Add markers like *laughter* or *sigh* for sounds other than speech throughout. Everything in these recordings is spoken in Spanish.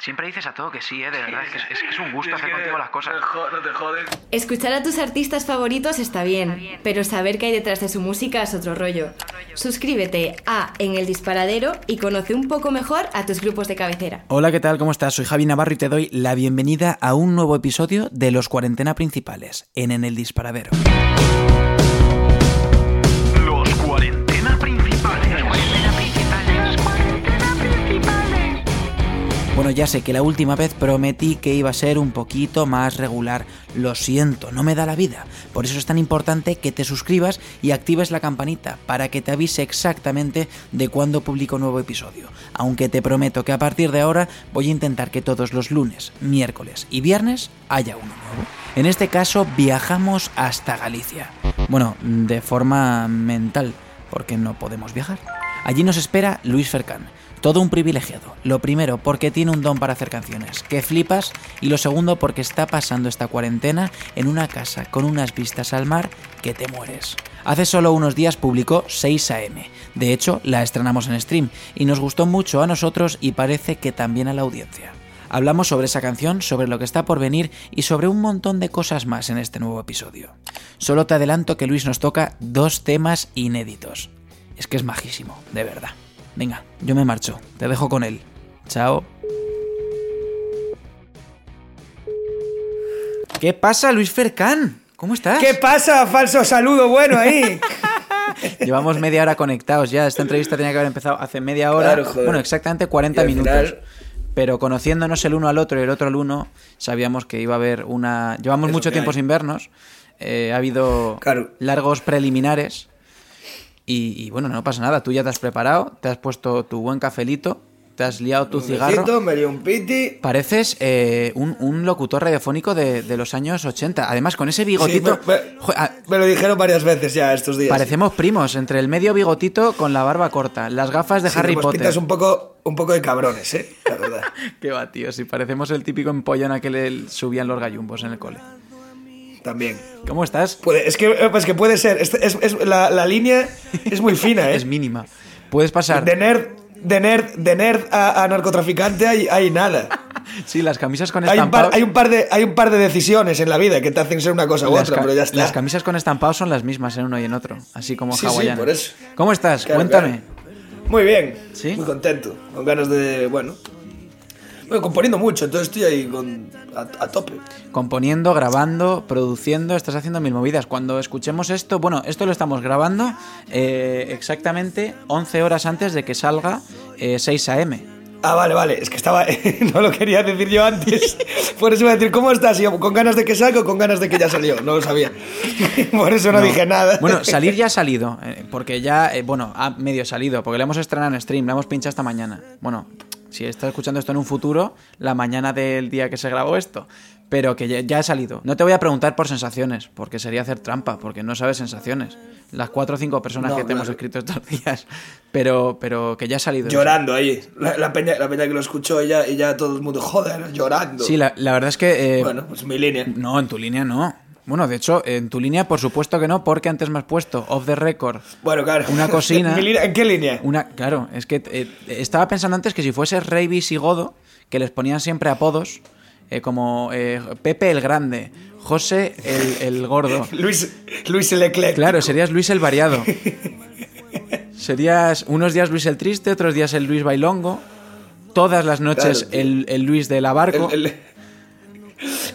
Siempre dices a todo que sí, ¿eh? De verdad, es, que es, es un gusto hacer contigo las cosas. No te jodes. Escuchar a tus artistas favoritos está bien, pero saber qué hay detrás de su música es otro rollo. Suscríbete a En el Disparadero y conoce un poco mejor a tus grupos de cabecera. Hola, ¿qué tal? ¿Cómo estás? Soy Javi Navarro y te doy la bienvenida a un nuevo episodio de Los Cuarentena Principales en En el Disparadero. Bueno, ya sé que la última vez prometí que iba a ser un poquito más regular. Lo siento, no me da la vida. Por eso es tan importante que te suscribas y actives la campanita para que te avise exactamente de cuándo publico nuevo episodio. Aunque te prometo que a partir de ahora voy a intentar que todos los lunes, miércoles y viernes haya uno nuevo. En este caso viajamos hasta Galicia. Bueno, de forma mental, porque no podemos viajar. Allí nos espera Luis Fercán. Todo un privilegiado. Lo primero, porque tiene un don para hacer canciones, que flipas, y lo segundo, porque está pasando esta cuarentena en una casa con unas vistas al mar que te mueres. Hace solo unos días publicó 6 AM. De hecho, la estrenamos en stream y nos gustó mucho a nosotros y parece que también a la audiencia. Hablamos sobre esa canción, sobre lo que está por venir y sobre un montón de cosas más en este nuevo episodio. Solo te adelanto que Luis nos toca dos temas inéditos. Es que es majísimo, de verdad. Venga, yo me marcho. Te dejo con él. Chao. ¿Qué pasa, Luis Fercán? ¿Cómo estás? ¿Qué pasa? Falso saludo bueno ahí. *laughs* Llevamos media hora conectados ya. Esta entrevista tenía que haber empezado hace media hora. Claro, joder. Bueno, exactamente 40 Y al minutos. final- Pero conociéndonos el uno al otro y el otro al uno, sabíamos que iba a haber una... Llevamos Eso mucho tiempo hay. sin vernos. Eh, ha habido Claro. largos preliminares. Y, y bueno, no pasa nada. Tú ya te has preparado, te has puesto tu buen cafelito, te has liado tu Un cigarro. besito, me dio un piti. Pareces eh, un, un locutor radiofónico de, de los años 80. Además, con ese bigotito... Sí, me- me- Jo- ah, Me lo dijeron varias veces ya estos días. Parecemos primos, entre el medio bigotito con la barba corta, las gafas de Sí, Harry Potter. pintas un poco, un poco de cabrones, ¿eh? La verdad. *laughs* Qué va, tío, si parecemos el típico empollón a que le subían los gallumbos en el cole. También. ¿Cómo estás? Puede, es que, eh, pues que puede ser. Es, es- es- la, la línea es muy fina, ¿eh? *laughs* Es mínima. Puedes pasar... De nerd, de nerd, de nerd a, a narcotraficante hay, hay nada. *laughs* Sí, las camisas con Hay un, par, estampados... hay, un par de, hay un par de decisiones en la vida que te hacen ser una cosa u otra, pero ya está. las camisas con estampados son las mismas en uno y en otro, así como Sí, sí, por eso. ¿Cómo estás? Claro, Cuéntame. claro. Muy bien. ¿Sí? Muy contento. Con ganas de. Bueno. Bueno, componiendo mucho, entonces estoy ahí con, a, a tope. Componiendo, grabando, produciendo, estás haciendo mil movidas. Cuando escuchemos esto, bueno, esto lo estamos grabando eh, exactamente 11 horas antes de que salga eh, 6 AM. Ah, vale, vale. Es que estaba. *laughs* no lo quería decir yo antes. *laughs* Por eso iba a decir, ¿cómo estás? Y yo, ¿con ganas de que salga o con ganas de que ya salió? No lo sabía. *laughs* Por eso no, dije nada. Bueno, salir ya ha salido, eh, porque ya, eh, bueno, ha medio salido, porque lo hemos estrenado en stream, lo hemos pinchado esta mañana. Bueno, si estás escuchando esto en un futuro, la mañana del día que se grabó esto, pero que ya, ya ha salido. No te voy a preguntar por sensaciones, porque sería hacer trampa, porque no sabes sensaciones. Las cuatro o cinco personas No, que te hemos escrito estos *laughs* días, pero, pero que ya ha salido. Llorando ahí. La, la peña, la peña que lo escuchó y ya, y ya todo el mundo, joder, llorando. Sí, la, la verdad es que... eh, Bueno, pues mi línea. No, en tu línea no. Bueno, de hecho, en tu línea por supuesto que no, porque antes me has puesto off the record Bueno, claro. Una cocina. *laughs* ¿En qué línea? Una, claro, es que eh, estaba pensando antes que si fuese Rey Visigodo, que les ponían siempre apodos, eh, como eh, Pepe el Grande, José el, el Gordo. *laughs* Luis, Luis el Eclectic. Claro, serías Luis el Variado. *laughs* Serías unos días Luis el Triste, otros días el Luis Bailongo, todas las noches Claro, el, el Luis de la Barco. El-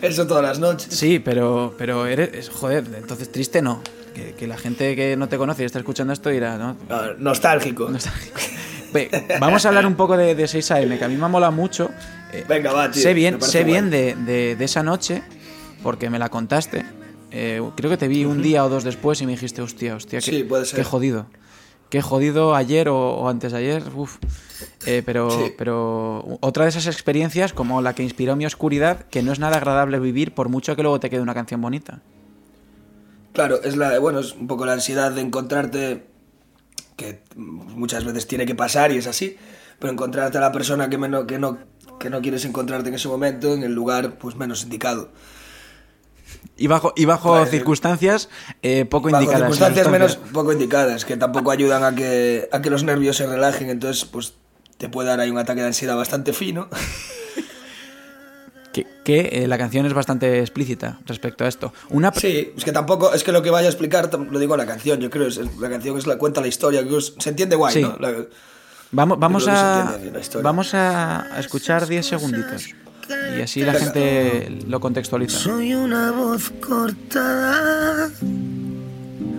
Eso todas las noches. Sí, pero, pero eres, joder, entonces triste no. Que, que la gente que no te conoce y está escuchando esto dirá, ¿no? Ah, nostálgico. Nostálgico. Ve, Vamos a hablar un poco de, de 6 AM, que a mí me mola mucho. Eh, Venga, va, tío. sé bien, sé bien de, de- de esa noche, porque me la contaste. Eh, creo que te vi un día o dos después y me dijiste, hostia, hostia, qué, Sí, puede ser. qué jodido. Qué jodido ayer o, o antes de ayer. Uf. Eh, pero, Sí. pero otra de esas experiencias, como la que inspiró mi oscuridad, que no es nada agradable vivir, por mucho que luego te quede una canción bonita. Claro, es la, bueno, es un poco la ansiedad de encontrarte, que muchas veces tiene que pasar y es así, pero encontrarte a la persona que, menos, que, no, que no quieres encontrarte en ese momento en el lugar pues menos indicado. Y bajo, y bajo Vale. circunstancias eh, poco Bajo indicadas. circunstancias menos poco indicadas, que tampoco ayudan a que, a que los nervios se relajen, entonces pues te puede dar ahí un ataque de ansiedad bastante fino. que, que, eh, la canción es bastante explícita respecto a esto. Una Sí, es que tampoco, es que lo que vaya a explicar, lo digo la canción, yo creo, es, la canción es la, cuenta la historia, que es- se entiende guay, Sí. ¿no? La- Vamos, vamos, a, entiende vamos a, a escuchar 10 segunditos. Y así la gente lo contextualiza. Soy una voz cortada,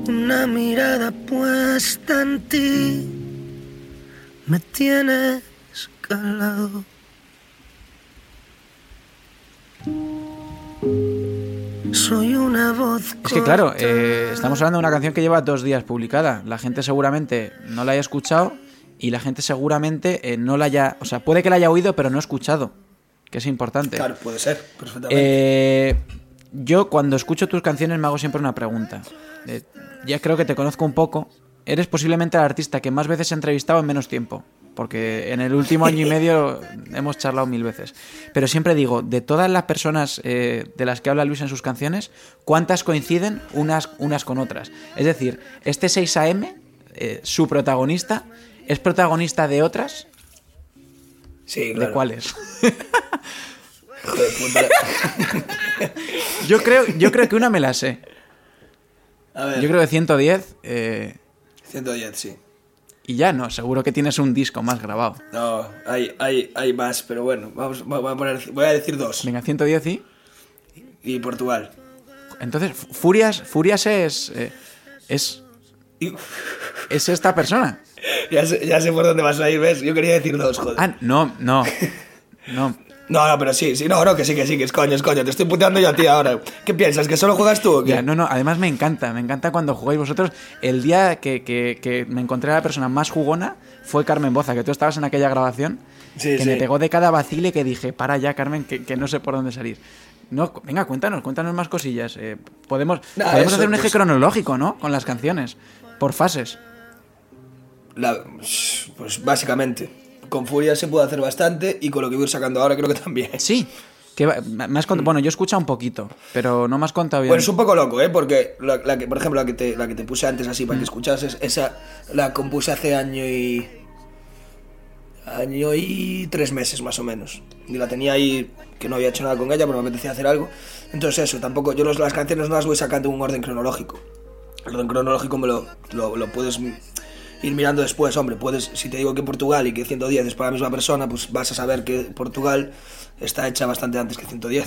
una mirada puesta en ti, me tienes calado. Soy una voz Es que claro, eh, estamos hablando de una canción que lleva dos días publicada. La gente seguramente no la haya escuchado y la gente seguramente eh, no la haya... O sea, puede que la haya oído pero no escuchado, que es importante. Claro, puede ser, perfectamente. Eh, yo cuando escucho tus canciones me hago siempre una pregunta. Eh, ya creo que te conozco un poco. Eres posiblemente el artista que más veces he entrevistado en menos tiempo. Porque en el último año y *laughs* medio hemos charlado mil veces. Pero siempre digo, de todas las personas eh, de las que habla Luis en sus canciones, ¿cuántas coinciden unas, unas con otras? Es decir, este 6AM, eh, su protagonista, ¿es protagonista de otras? Sí, ¿De cuáles? Puta. *laughs* Yo creo, yo creo que una me la sé. A ver, Yo creo que 110 eh, 110, sí. y ya no, seguro que tienes un disco más grabado. No, hay, hay, hay más, pero bueno, vamos, voy, a poner- voy a decir dos. Venga, 110 y... Y Portugal. Entonces, Fu- Furias, Furias es... eh, es, es esta persona. *laughs* ya, sé, ya sé por dónde vas a ir, ¿ves? Yo quería decir dos, joder. Ah, no, no. No. *laughs* No, no, pero sí, sí, no, no, que sí, que sí, que es coño, es coño. Te estoy puteando yo a ti ahora. ¿Qué piensas? ¿Que solo juegas tú o qué? Ya, no, no, además me encanta, me encanta cuando jugáis vosotros. El día que, que- que me encontré a la persona más jugona fue Carmen Boza, que tú estabas en aquella grabación, Sí, que sí. me pegó de cada vacile que dije, para ya, Carmen, que, que no sé por dónde salir. No, venga, cuéntanos, cuéntanos más cosillas. Eh, podemos Nah, podemos eso, hacer un eje pues- cronológico, ¿no? Con las canciones, por fases. La- pues básicamente, con Furia se puede hacer bastante y con lo que voy a ir sacando ahora creo que también. Sí, que me has bueno, yo he escuchado un poquito, pero no me has contado bien. Bueno, es un poco loco, ¿eh? Porque, la, la que, por ejemplo, la que, te, la que te puse antes así para que escuchases, esa la compuse hace año y... Año y tres meses más o menos. Y la tenía ahí, que no había hecho nada con ella, pero me apetecía hacer algo. Entonces eso, tampoco, yo los- las canciones no las voy sacando en un orden cronológico. El orden cronológico me lo, lo, lo puedes ir mirando después, hombre. Puedes, si te digo que Portugal y que 110 es para la misma persona, pues vas a saber que Portugal está hecha bastante antes que 110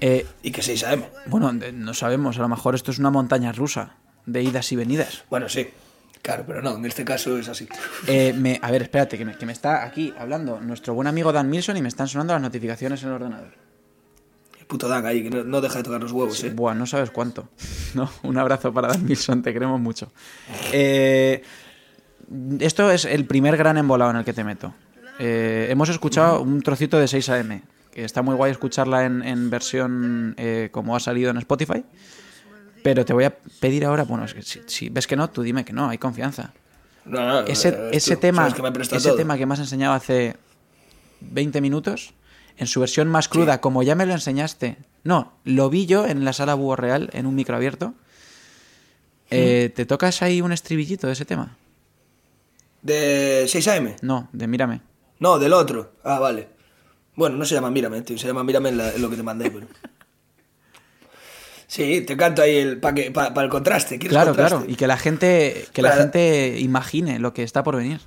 Eh, y que 6am. bueno, de- no sabemos, a lo mejor esto es una montaña rusa de idas y venidas. Bueno, sí. Claro, pero no, en este caso es así. Eh, me- a ver, espérate, que me, que me está aquí hablando nuestro buen amigo Dan Milson y me están sonando las notificaciones en el ordenador. El puto Dan ahí, que no, no deja de tocar los huevos, ¿eh? Buah, no sabes cuánto. *laughs* No, un abrazo para Dan Milson, te queremos mucho. Eh, esto es el primer gran embolado en el que te meto. Eh, hemos escuchado un trocito de 6am, que está muy guay escucharla en, en versión eh, como ha salido en Spotify. Pero te voy a pedir ahora, bueno, es que si, si ves que no, tú dime que no, hay confianza. No, no, Ese, ese tema, que ese todo. tema que me has enseñado hace 20 minutos, en su versión más cruda, como ya me lo enseñaste. No, lo vi yo en la sala Búho Real, en un micro abierto. Eh, ¿Te tocas ahí un estribillito de ese tema? ¿De 6am? No, de Mírame. No, del otro. Ah, vale. Bueno, no se llama Mírame, tío. Se llama Mírame en, la- en lo que te mandé, pero... *laughs* Sí, te canto ahí el para el contraste. ¿Quieres Claro, contraste? claro. Y que la gente, que la gente imagine lo que está por venir.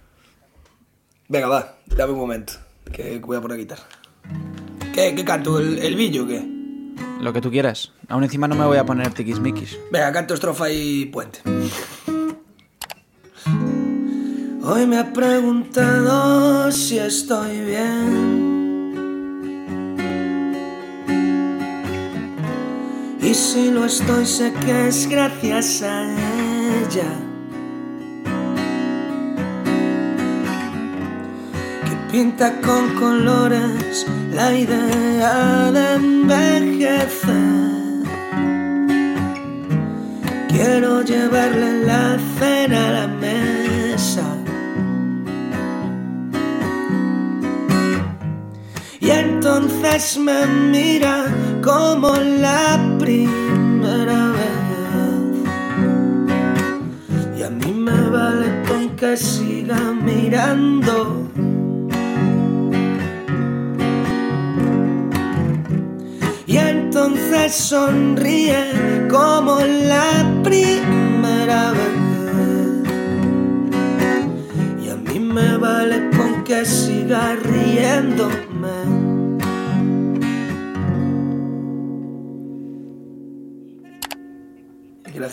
Venga, va, dame un momento. Que voy a poner guitarra. ¿Qué, qué canto? ¿El, el billo o qué? Lo que tú quieras. Aún encima no me voy a poner tiquismiquis. Venga, canto estrofa y puente. Hoy me ha preguntado si estoy bien. Y si lo estoy, sé que es gracias a ella. Que pinta con colores la idea de envejecer. Quiero llevarle la cena a la mesa. Entonces me mira como la primera vez. Y a mí me vale con que siga mirando. veces sonríe como la primera vez. Y a mí me vale con que siga riéndome.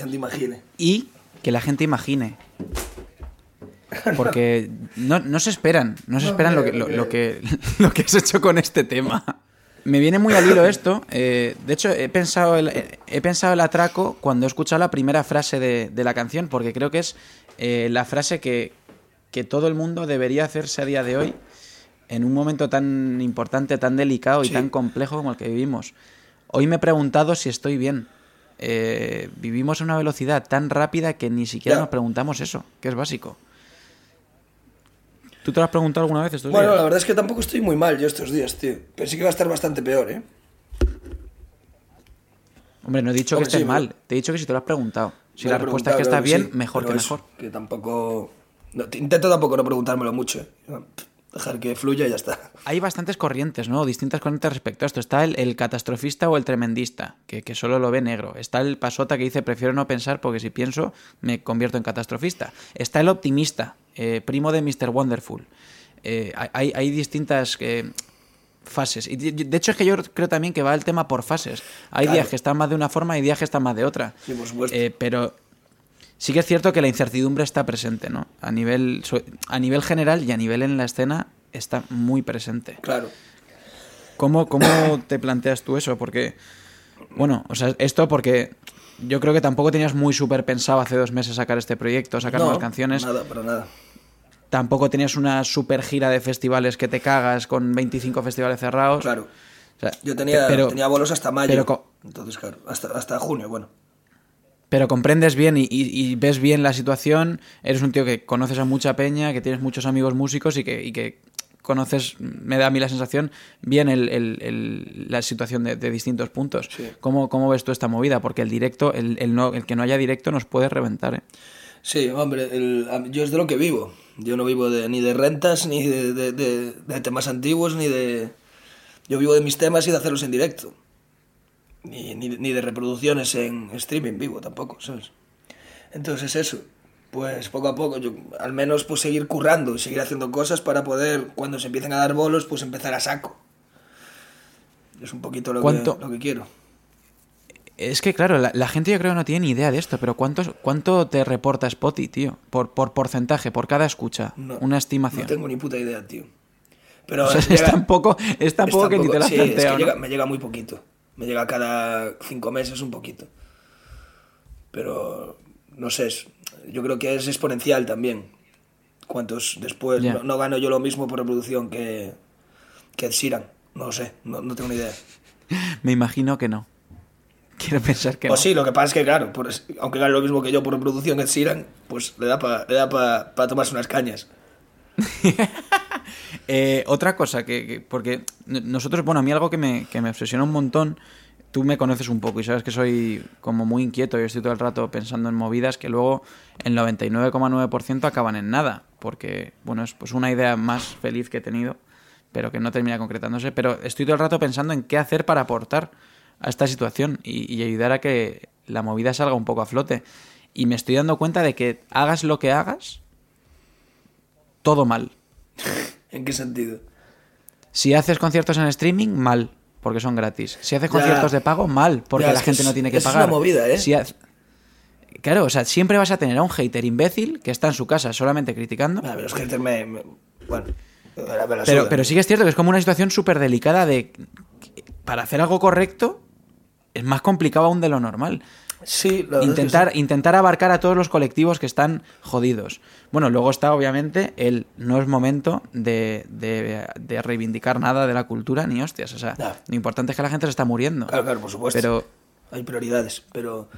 Gente imagine. Y que la gente imagine. Porque no, no se esperan, no se esperan lo que, lo, lo que, *laughs* lo que has hecho con este tema. Me viene muy al hilo esto. eh, de hecho, he pensado, el, he pensado el atraco cuando he escuchado la primera frase de, de la canción, porque creo que es eh, la frase que, que todo el mundo debería hacerse a día de hoy en un momento tan importante, tan delicado y Sí. tan complejo como el que vivimos. Hoy me he preguntado si estoy bien. Eh, vivimos a una velocidad tan rápida que ni siquiera Ya. nos preguntamos eso, que es básico. ¿Tú te lo has preguntado alguna vez estos Bueno, días? la verdad es que tampoco estoy muy mal yo estos días, tío. Pensé que iba a estar bastante peor, ¿eh? Hombre, no he dicho que estés sí, mal. Te he dicho que si te lo has preguntado. Si Me la respuesta es que estás bien, sí, mejor que eso, mejor. Que tampoco... no, intento tampoco no preguntármelo mucho, ¿eh? Dejar que fluya y ya está. Hay bastantes corrientes, ¿no? Distintas corrientes respecto a esto. Está el, el catastrofista o el tremendista, que, que solo lo ve negro. Está el pasota que dice prefiero no pensar porque si pienso me convierto en catastrofista. Está el optimista, eh, primo de Mr. Wonderful. Eh, hay, hay distintas eh, fases. Y de, hecho es que yo creo también que va el tema por fases. Hay Claro. días que están más de una forma y días que están más de otra. Sí, por supuesto. Pero sí que es cierto que la incertidumbre está presente, ¿no? A nivel, a nivel general y a nivel en la escena está muy presente. Claro. ¿Cómo, ¿Cómo *coughs* te planteas tú eso? Porque, bueno, o sea, esto porque yo creo que tampoco tenías muy súper pensado hace dos meses sacar este proyecto, sacar No, nuevas canciones. Nada, para nada. Tampoco tenías una super gira de festivales que te cagas con 25 festivales cerrados. Claro. O sea, Yo tenía, pero, tenía bolos hasta mayo. pero Entonces, claro, hasta, hasta junio, bueno. Pero comprendes bien y, y- y ves bien la situación. Eres un tío que conoces a mucha peña, que tienes muchos amigos músicos y que, y que conoces, me da a mí la sensación, bien el- el- el- la situación de, de distintos puntos. Sí. ¿Cómo, ¿Cómo ves tú esta movida? Porque el directo, el, el no, el que no haya directo nos puede reventar. ¿eh? Sí, hombre, yo es de lo que vivo. Yo no vivo de, ni de rentas, ni de, de- de- de temas antiguos, ni de... Yo vivo de mis temas y de hacerlos en directo. Ni, ni, ni de reproducciones en streaming vivo tampoco, ¿sabes? Entonces eso, pues poco a poco, yo al menos pues seguir currando y seguir haciendo cosas para poder, cuando se empiecen a dar bolos, pues empezar a saco. Es un poquito lo, que, ¿Cuánto- lo que quiero. Es que, claro, la, la gente yo creo que no tiene ni idea de esto, pero ¿cuántos, ¿cuánto te reporta Spotify, tío? Por, por porcentaje, por cada escucha. No, una estimación. No tengo ni puta idea, tío. Pero O sea, es llega- tan poco, es tan Es que ni tampoco- te has sí, es que planteado, ¿no? llega- me llega muy poquito. Me llega cada cinco meses un poquito. Pero no sé, es- yo creo que es exponencial también. Cuántos después no, no gano yo lo mismo por reproducción que, que Ed Sheeran. No lo sé, no, no tengo ni idea. *laughs* Me imagino que no. Quiero pensar que o no. sí, lo que pasa es que, claro, por aunque gane lo mismo que yo por reproducción que Sheeran, pues le da para le da pa, pa tomarse unas cañas. *laughs* Eh, otra cosa, que, que- porque nosotros, bueno, a mí algo que me, que me obsesiona un montón, tú me conoces un poco y sabes que soy como muy inquieto y estoy todo el rato pensando en movidas que luego el 99,9% acaban en nada, porque, bueno, es pues una idea más feliz que he tenido, pero que no termina concretándose, pero estoy todo el rato pensando en qué hacer para aportar a esta situación y ayudar a que la movida salga un poco a flote. Y me estoy dando cuenta de que hagas lo que hagas, todo mal. *laughs* ¿En qué sentido? Si haces conciertos en streaming, mal, porque son gratis. Si haces Ya. conciertos de pago, mal, porque Ya, la es gente es- no tiene que es pagar. una movida, ¿eh? Si Claro, o sea, siempre vas a tener a un hater imbécil que está en su casa solamente criticando. A ver, los haters me, me- Bueno, me la- me la Pero, pero sí que es cierto que es como una situación súper delicada de... Para hacer algo correcto es más complicado aún de lo normal. Sí, la verdad es que Intentar, sí. intentar abarcar a todos los colectivos que están jodidos. Bueno, luego está obviamente el no es momento de, de- de reivindicar nada de la cultura ni hostias. O sea, Ya. lo importante es que la gente se está muriendo. Claro, claro, por supuesto. Pero Hay prioridades, pero...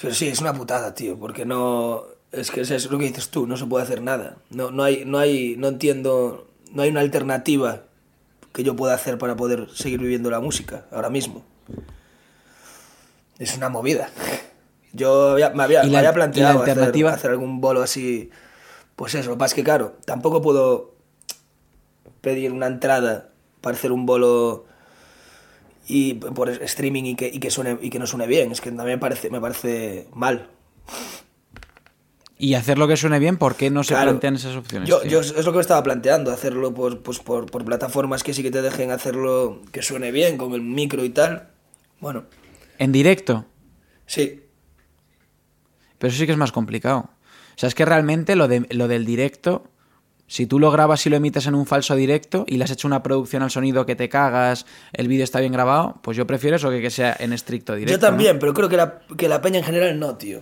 Pero sí, es una putada, tío, porque no... Es que es lo que dices tú, no se puede hacer nada. No, no hay, no hay, no entiendo, no hay una alternativa que yo pueda hacer para poder seguir viviendo la música ahora mismo. Es una movida. Yo había- me había, ¿Y me la- había y la planteado hacer- alternativa? hacer algún bolo así. Pues eso, lo que pasa es que, claro, tampoco puedo pedir una entrada para hacer un bolo y por streaming y que, y que suene y que no suene bien. Es que también me parece, me parece mal. Y hacerlo que suene bien, ¿por qué no se Claro. plantean esas opciones? Yo, yo es lo que me estaba planteando, hacerlo por, pues por, por plataformas que sí que te dejen hacerlo que suene bien, con el micro y tal. Bueno, En directo. sí. Pero eso sí que es más complicado. O sea, es que realmente lo, de, lo del directo, si tú lo grabas y lo emites en un falso directo y le has hecho una producción al sonido que te cagas, el vídeo está bien grabado, pues yo prefiero eso que que sea en estricto directo. Yo también, pero creo que la, que la peña en general no, tío.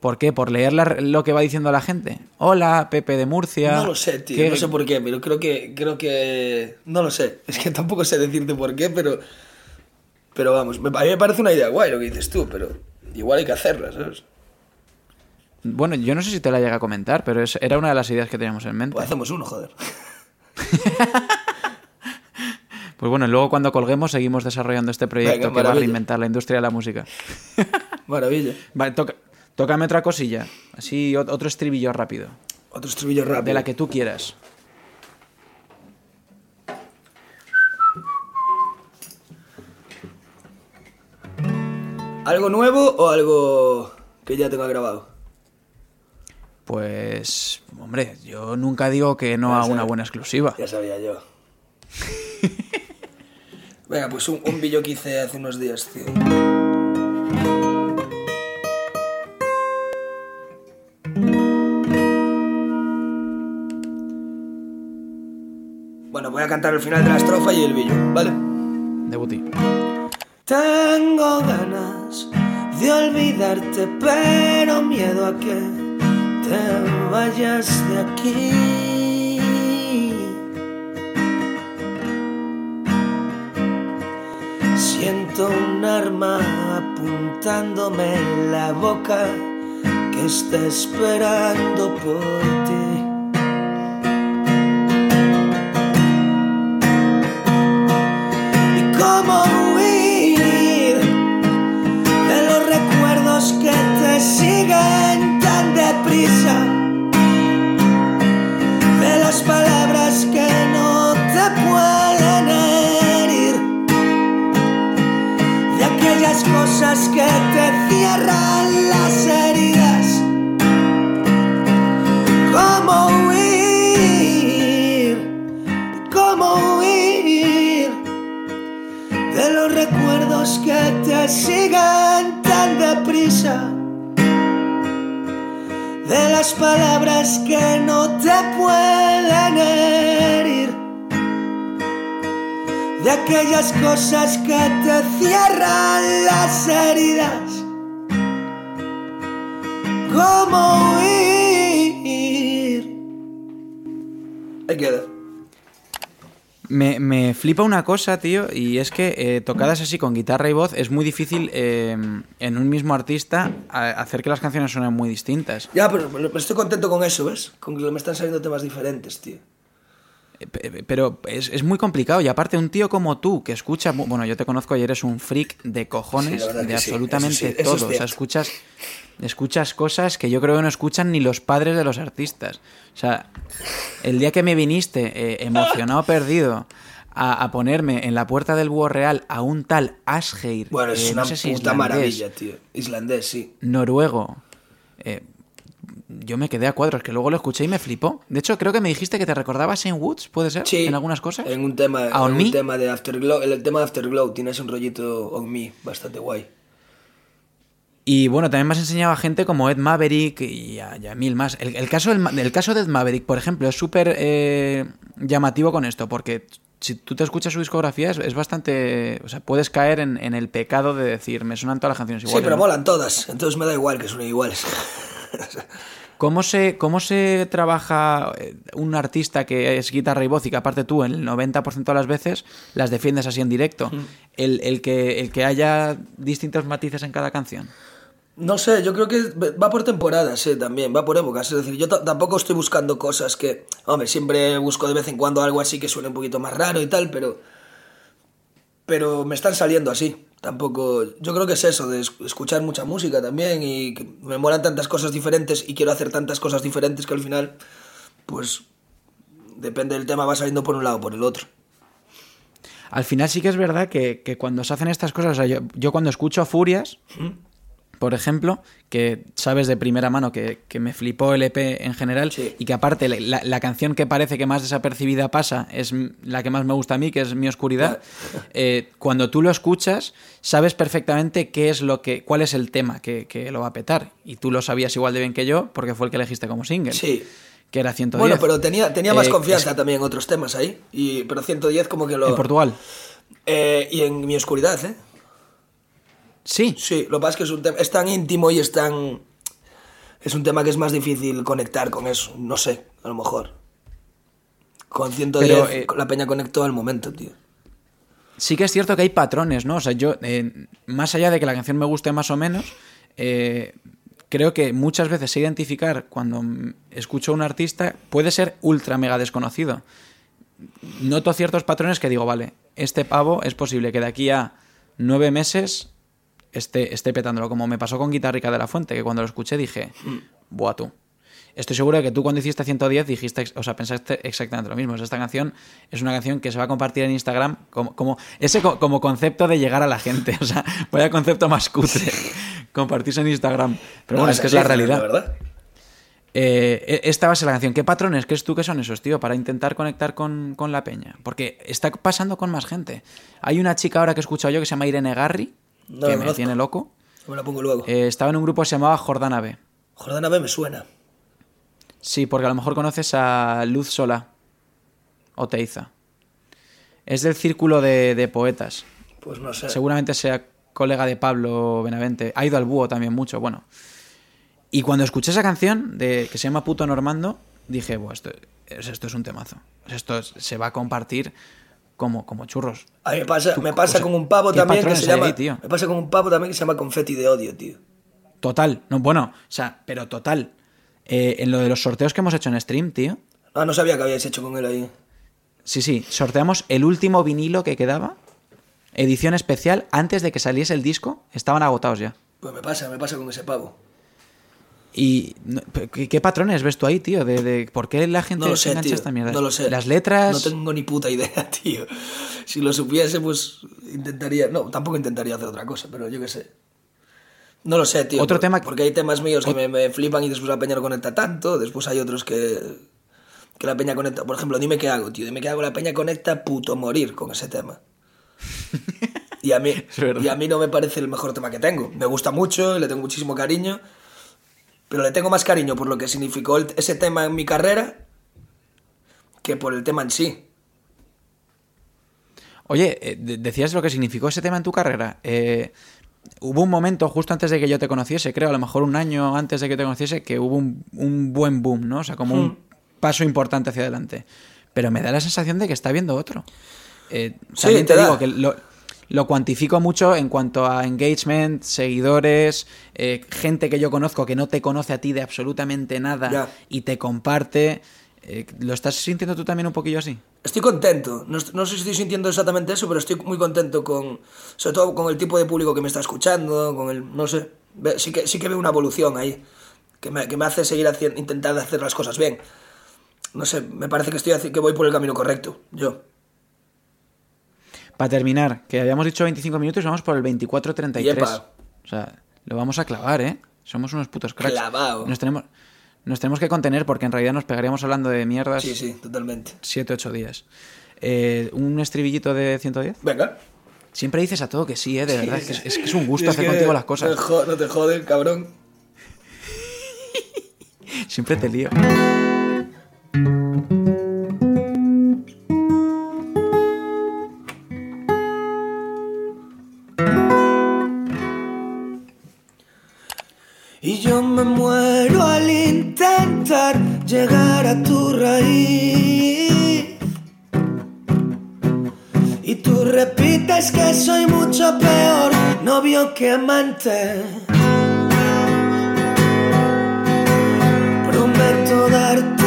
¿Por qué? ¿Por leer la- lo que va diciendo la gente? Hola, Pepe de Murcia. No lo sé, tío. ¿Qué- No sé por qué, pero creo que, creo que... No lo sé. *laughs* Es que tampoco sé decirte por qué, pero... Pero vamos, a mí me parece una idea guay lo que dices tú, pero igual hay que hacerla, ¿sabes? Bueno, yo no sé si te la llega a comentar, pero es- era una de las ideas que teníamos en mente. Pues hacemos uno, joder. *laughs* Pues bueno, luego cuando colguemos seguimos desarrollando este proyecto Venga, que va a reinventar la industria de la música. *laughs* Maravilla. Vale, toca, tócame otra cosilla. Así, ot- otro estribillo rápido. Otro estribillo rápido. De la que tú quieras. ¿Algo nuevo o algo que ya tenga grabado? Pues, hombre, yo nunca digo que no Ya a sabes. una buena exclusiva. Ya sabía yo. *laughs* Venga, pues un, un vídeo que hice hace unos días, tío. Bueno, voy a cantar el final de la estrofa y el vídeo, ¿vale? Debuti. Tengo ganas de olvidarte, pero miedo a que te vayas de aquí. Siento un arma apuntándome en la boca que está esperando por de las palabras que no te pueden herir, de aquellas cosas que te cierran las heridas. ¿Cómo huir? Ahí queda. Me, me flipa una cosa, tío, y es que eh, tocadas así con guitarra y voz es muy difícil eh, en un mismo artista a- hacer que las canciones suenen muy distintas. Ya, pero, pero estoy contento con eso, ¿ves? Con que me están saliendo temas diferentes, tío. Eh, pe- Pero es, es muy complicado y aparte un tío como tú que escucha, bueno, yo te conozco y eres un freak de cojones, de sí, absolutamente eso sí, eso es todo. o sea, escuchas, escuchas cosas que yo creo que no escuchan ni los padres de los artistas. O sea, el día que me viniste eh, emocionado *laughs* perdido a, a ponerme en la puerta del búho real a un tal Asgeir, Bueno, es eh, una no sé si puta islandés, maravilla, tío. Islandés, sí. noruego. eh, yo me quedé a cuadros, que luego lo escuché y me flipó. De hecho, creo que me dijiste que te recordabas en Woods, ¿puede ser? Sí. En algunas cosas. En un tema, ¿A On en un tema de Afterglow. El, el tema de Afterglow tiene ese un rollito on me bastante guay. Y bueno, también me has enseñado a gente como Ed Maverick y a, y a mil más. El, el caso el caso de Ed Maverick, por ejemplo, es súper eh, llamativo con esto, porque si tú te escuchas su discografía es, es bastante... O sea, puedes caer en, en el pecado de decir, me suenan todas las canciones Sí, iguales. pero ¿no? molan todas. Entonces me da igual que suenen iguales. *laughs* ¿Cómo se, ¿Cómo se trabaja eh, un artista que es guitarra y voz y que aparte tú el 90% de las veces las defiendes así en directo? El, el que, el que haya distintos matices en cada canción. No sé, yo creo que va por temporadas, eh, también, va por épocas. Es decir, yo ta- tampoco estoy buscando cosas que. Hombre, siempre busco de vez en cuando algo así que suene un poquito más raro y tal, pero. Pero me están saliendo así. Tampoco. Yo creo que es eso, de es- escuchar mucha música también y que me molan tantas cosas diferentes y quiero hacer tantas cosas diferentes que al final, pues. Depende del tema, va saliendo por un lado o por el otro. Al final sí que es verdad que, que cuando se hacen estas cosas, o sea, yo, yo cuando escucho Furias, por ejemplo, que sabes de primera mano que, que me flipó el EP en general Sí. y que aparte la, la canción que parece que más desapercibida pasa es la que más me gusta a mí, que es Mi Oscuridad, *laughs* eh, cuando tú lo escuchas sabes perfectamente qué es lo que, cuál es el tema que, que lo va a petar y tú lo sabías igual de bien que yo porque fue el que elegiste como single, Sí. que era 110. Bueno, pero tenía, tenía más Eh, confianza es- también en otros temas ahí. Y, pero 110 como que lo... En Portugal. Eh, y en mi oscuridad, ¿eh? Sí, Sí, lo que pasa es que es, un tema, es tan íntimo y es tan... Es un tema que es más difícil conectar con eso. No sé, a lo mejor. Con 110 Pero, eh, la peña conectó al momento, tío. sí que es cierto que hay patrones, ¿no? O sea, yo, eh, más allá de que la canción me guste más o menos, eh, creo que muchas veces sé identificar cuando escucho a un artista, puede ser ultra mega desconocido. Noto ciertos patrones que digo, vale, este pavo es posible que de aquí a nueve meses esté, esté petándolo, como me pasó con Guitarrica de la Fuente, que cuando lo escuché dije, buah tú. Estoy seguro de que tú cuando hiciste 110 dijiste, o sea, pensaste exactamente lo mismo. O sea, esta canción es una canción que se va a compartir en Instagram como, como ese co- como concepto de llegar a la gente. *laughs* O sea, vaya concepto más cutre. *laughs* Compartirse en Instagram. Pero bueno, es que es la realidad. verdad. Eh, e- esta va a ser la canción. ¿Qué patrones crees tú que son esos, tío? Para intentar conectar con, con la peña. Porque está pasando con más gente. Hay una chica ahora que he escuchado yo que se llama Irene Garri, No que me tiene loco. Me la pongo luego. Eh, estaba en un grupo que se llamaba Jordana B. Jordana B me suena. Sí, porque a lo mejor conoces a Luz Sola o Teiza. Es del círculo de, de poetas. Pues no sé. Seguramente sea colega de Pablo Benavente. Ha ido al búho también mucho, bueno. Y cuando escuché esa canción de, que se llama Puto Normando, dije, Buah, esto, es- esto es un temazo. Esto es- se va a compartir como, como churros. A mí me pasa, me pasa o sea, con un pavo ¿qué también que se llama. ahí, tío? Me pasa con un pavo también que se llama Confetti de Odio, tío. Total. No, bueno, o sea, pero total. Eh, en lo de los sorteos que hemos hecho en stream, tío. Ah, no sabía que habíais hecho con él ahí. Sí, sí, sorteamos el último vinilo que quedaba. Edición especial, antes de que saliese el disco, estaban agotados ya. Pues me pasa, me pasa con ese pavo. ¿Y qué, patrones ves tú ahí, tío? De, de por qué la gente No lo se sé, engancha tío. esta mierda? No lo sé. Las letras. No tengo ni puta idea, *laughs* tío. Si lo supiese, pues intentaría. No, tampoco intentaría hacer otra cosa, pero yo qué sé. No lo sé, tío. Otro por- tema- Porque hay temas míos que me, me flipan y después la peña no conecta tanto. Después hay otros que. Que la peña conecta. Por ejemplo, dime qué hago, tío. Dime qué hago. La peña conecta puto morir con ese tema. *laughs* Y a, mí, y a mí no me parece el mejor tema que tengo. Me gusta mucho, le tengo muchísimo cariño. Pero le tengo más cariño por lo que significó el- ese tema en mi carrera que por el tema en sí. Oye, eh, de- decías lo que significó ese tema en tu carrera. Eh, hubo un momento, justo antes de que yo te conociese, creo, a lo mejor un año antes de que te conociese, que hubo un, un buen boom, ¿no? O sea, como Hmm. un paso importante hacia adelante. Pero me da la sensación de que está habiendo otro. Eh, Sí, también te te da. digo que lo, lo cuantifico mucho en cuanto a engagement, seguidores, eh, gente que yo conozco que no te conoce a ti de absolutamente nada Ya. y te comparte. Eh, ¿Lo estás sintiendo tú también un poquillo así? Estoy contento. No, no sé si estoy sintiendo exactamente eso, pero estoy muy contento con. Sobre todo con el tipo de público que me está escuchando, con el. No sé. Sí que, sí que veo una evolución ahí. Que me, que me hace seguir haciendo, intentar hacer las cosas bien. No sé, me parece que estoy que voy por el camino correcto. Yo. Para terminar, que habíamos dicho 25 minutos y vamos por el 24.33. Yepa. O sea, lo vamos a clavar, ¿eh? Somos unos putos cracks. Clavao. Nos tenemos, nos tenemos que contener porque en realidad nos pegaríamos hablando de mierdas Sí, sí, totalmente. 7-8 días. Eh, ¿Un estribillito de 110? Venga. Siempre dices a todo que sí, ¿eh? De verdad, es, que es, es que es un gusto Es hacer contigo las cosas. no te jode, cabrón. *laughs* Siempre te lío. Yo me muero al intentar llegar a tu raíz. Y tú repites que soy mucho peor novio que amante. Prometo darte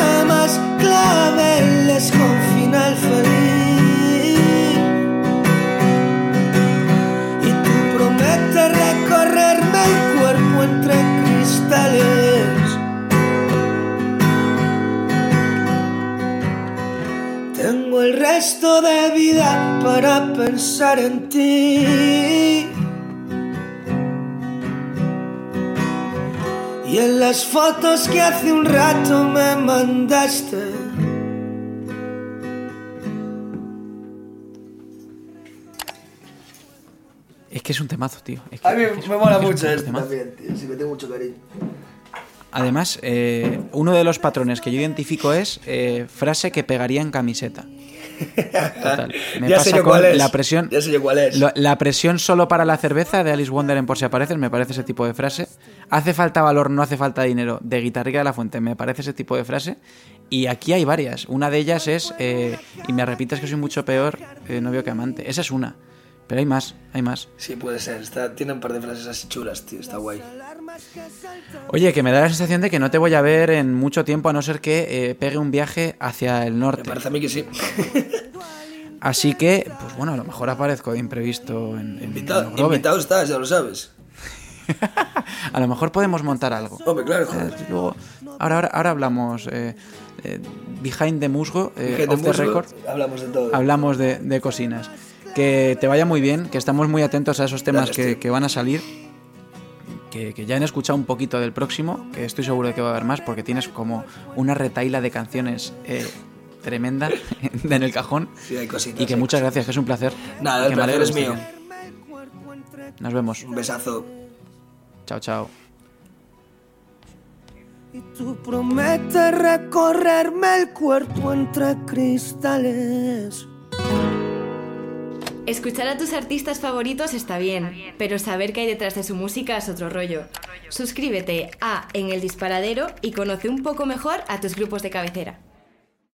el resto de vida para pensar en ti. Y en las fotos que hace un rato me mandaste. Es que es un temazo, tío. Es que- A mí es que es me mola mucho esto también, tío. Sí, me tengo mucho cariño. Además, eh, uno de los patrones que yo identifico es eh, frase que pegaría en camiseta. Total. Me Ya pasa sé yo con cuál es. la presión. Ya sé yo cuál es. Lo- la presión solo para la cerveza de Alice Wonder en Por si apareces, me parece ese tipo de frase. Hace falta valor, no hace falta dinero, de Guitarrica de la Fuente, me parece ese tipo de frase. Y aquí hay varias. Una de ellas es, eh, y me repites que soy mucho peor novio que amante. Esa es una. Pero hay más, hay más. Sí, puede ser. Está, tiene un par de frases así chulas, tío. Está guay. Oye, que me da la sensación de que no te voy a ver en mucho tiempo a no ser que eh, pegue un viaje hacia el Me norte. parece a mí que sí. *laughs* Así que, pues bueno, a lo mejor aparezco de imprevisto en, en Invitado, invitado estás, ya lo sabes. *laughs* A lo mejor podemos montar algo. Hombre, claro, Eh, luego, ahora, ahora, ahora hablamos eh, eh, behind the musgo, eh, Fíjate, off the musgo, record, Hablamos de todo. hablamos de, de cocinas. Que te vaya muy bien, que estamos muy atentos a esos temas Gracias, que, tío. que van a salir. Que, que ya han escuchado un poquito del próximo, que estoy seguro de que va a haber más, porque tienes como una retaila de canciones eh, tremenda *laughs* en el cajón. Sí, hay cositas. Y que hay muchas gracias, que es un placer. Nada, el que placer es mío. Nos vemos. Un besazo. Chao, chao. Y tú prometes recorrerme el cuerpo entre cristales. Escuchar a tus artistas favoritos está bien, pero saber qué hay detrás de su música es otro rollo. Suscríbete a En el Disparadero y conoce un poco mejor a tus grupos de cabecera.